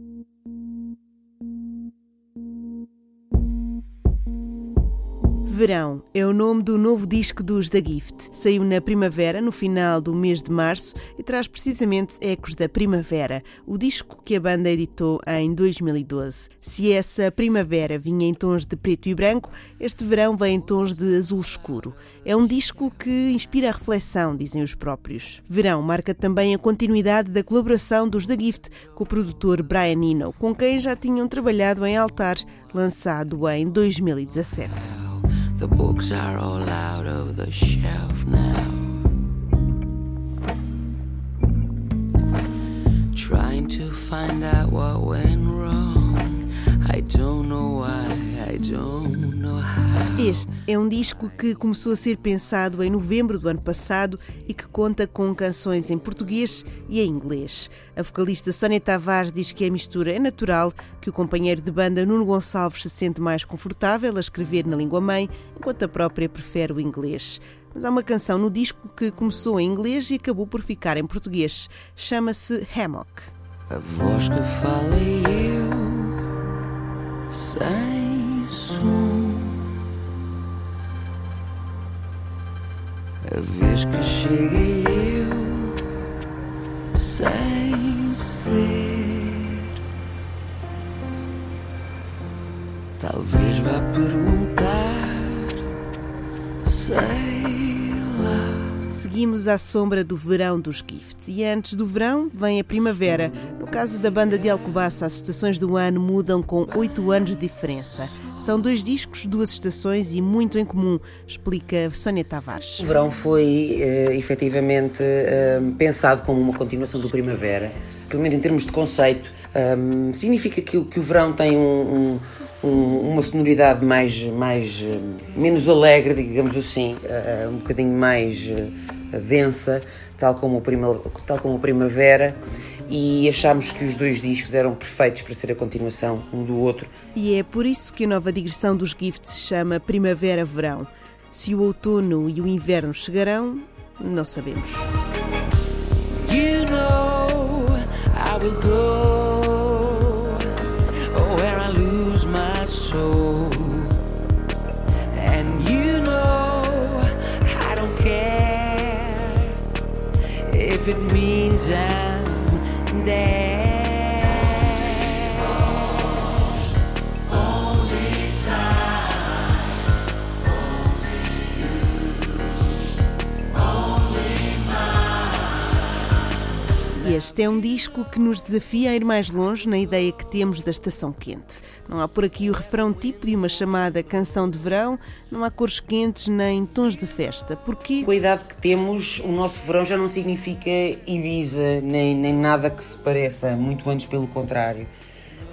Thank you. Verão é o nome do novo disco dos The Gift. Saiu na primavera, no final do mês de março, e traz precisamente ecos da primavera, o disco que a banda editou em 2012. Se essa primavera vinha em tons de preto e branco, este verão vem em tons de azul escuro. É um disco que inspira a reflexão, dizem os próprios. Verão marca também a continuidade da colaboração dos The Gift com o produtor Brian Eno, com quem já tinham trabalhado em Altar, lançado em 2017. The books are all out of the shelf now. Trying to find out what went wrong. I don't know why, I don't. Este é um disco que começou a ser pensado em novembro do ano passado e que conta com canções em português e em inglês. A vocalista Sónia Tavares diz que a mistura é natural, que o companheiro de banda Nuno Gonçalves se sente mais confortável a escrever na língua mãe, enquanto a própria prefere o inglês. Mas há uma canção no disco que começou em inglês e acabou por ficar em português. Chama-se Hammock. A voz que fala eu, sem Que cheguei eu, sem Talvez vá perguntar, sei lá. Seguimos à sombra do verão dos Gifts e antes do verão vem a primavera. No caso da banda de Alcobaça, as estações do ano mudam com oito anos de diferença. São dois discos, duas estações e muito em comum, explica Sónia Tavares. O verão foi uh, efetivamente uh, pensado como uma continuação do primavera, pelo menos em termos de conceito. Um, significa que, que, o verão tem um, um um, uma sonoridade mais, mais eh, menos alegre, digamos assim, um bocadinho mais densa, tal como, o prima, tal como a Primavera, e achámos que os dois discos eram perfeitos para ser a continuação um do outro. E é por isso que a nova digressão dos Gifts se chama Primavera-Verão. Se o outono e o inverno chegarão, não sabemos. You know I will go. if it means and day. Este é um disco que nos desafia a ir mais longe na ideia que temos da estação quente. Não há por aqui o refrão tipo de uma chamada canção de verão, não há cores quentes nem tons de festa. Porque com a idade que temos, o nosso verão já não significa Ibiza, nem, nem nada que se pareça, muito antes pelo contrário.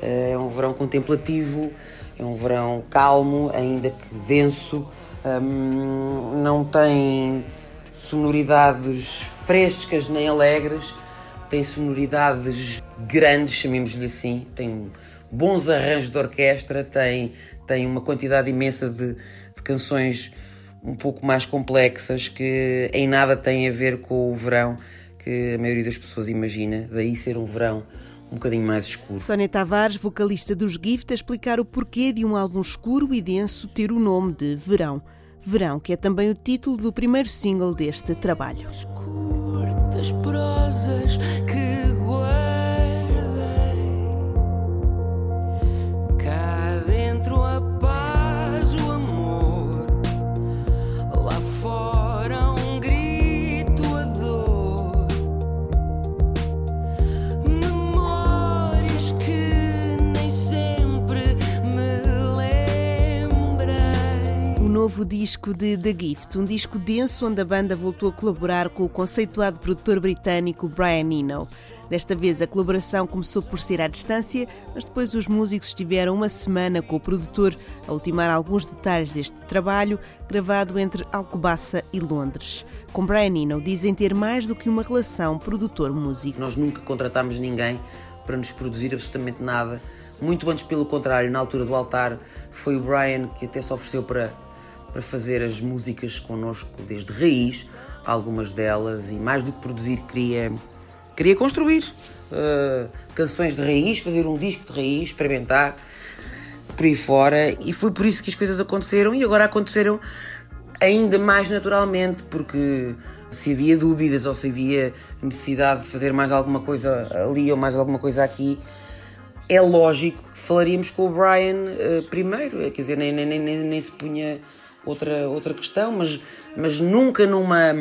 Eh, é um verão contemplativo, é um verão calmo, ainda que denso, hum, não tem sonoridades frescas nem alegres tem sonoridades grandes, chamemos-lhe assim, tem bons arranjos de orquestra, tem, tem uma quantidade imensa de, de canções um pouco mais complexas que em nada têm a ver com o verão que a maioria das pessoas imagina, daí ser um verão um bocadinho mais escuro. Sónia Tavares, vocalista dos Gift, a explicar o porquê de um álbum escuro e denso ter o nome de Verão. Verão, que é também o título do primeiro single deste trabalho. As curtas prosas novo disco de The Gift, um disco denso onde a banda voltou a colaborar com o conceituado produtor britânico Brian Eno. Desta vez a colaboração começou por ser à distância, mas depois os músicos estiveram uma semana com o produtor a ultimar alguns detalhes deste trabalho, gravado entre Alcobaça e Londres. Com Brian Eno dizem ter mais do que uma relação produtor-músico. Nós nunca contratámos ninguém para nos produzir absolutamente nada. Muito antes, pelo contrário, na altura do altar, foi o Brian que até se ofereceu para para fazer as músicas connosco desde raiz, algumas delas, e mais do que produzir, queria, queria construir. uh, canções de raiz, fazer um disco de raiz, experimentar por aí fora. E foi por isso que as coisas aconteceram e agora aconteceram ainda mais naturalmente, porque se havia dúvidas ou se havia necessidade de fazer mais alguma coisa ali ou mais alguma coisa aqui, é lógico que falaríamos com o Brian uh, primeiro, quer dizer, nem, nem, nem, nem se punha outra, outra questão, mas, mas nunca numa,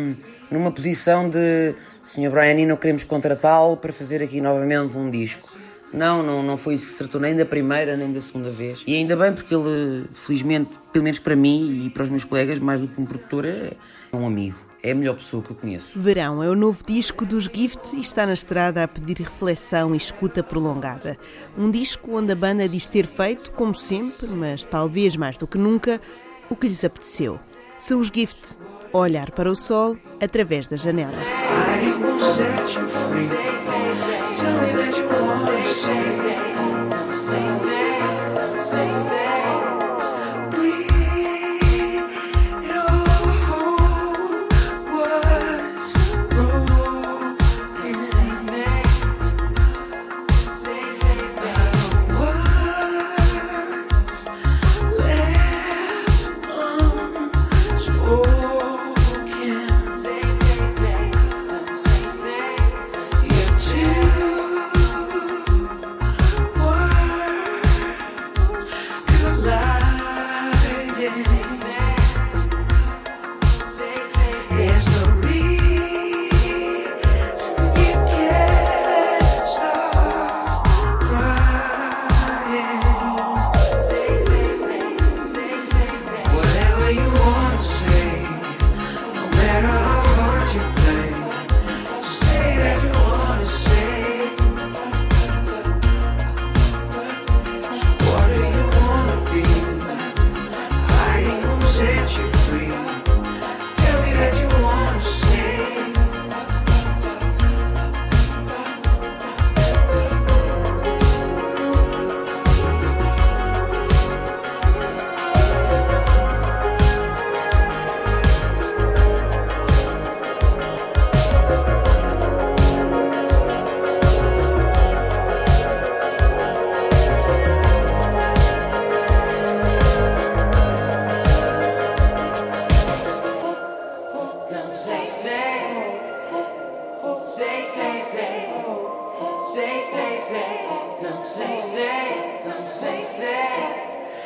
numa posição de Sr. Brian, e não queremos contratá-lo para fazer aqui novamente um disco. Não, não, não foi isso que acertou nem da primeira nem da segunda vez. E ainda bem porque ele, felizmente, pelo menos para mim e para os meus colegas, mais do que um produtor, é um amigo. É a melhor pessoa que eu conheço. Verão é o novo disco dos Gift e está na estrada a pedir reflexão e escuta prolongada. Um disco onde a banda diz ter feito, como sempre, mas talvez mais do que nunca, o que lhes apeteceu. São os Gift, olhar para o sol através da janela.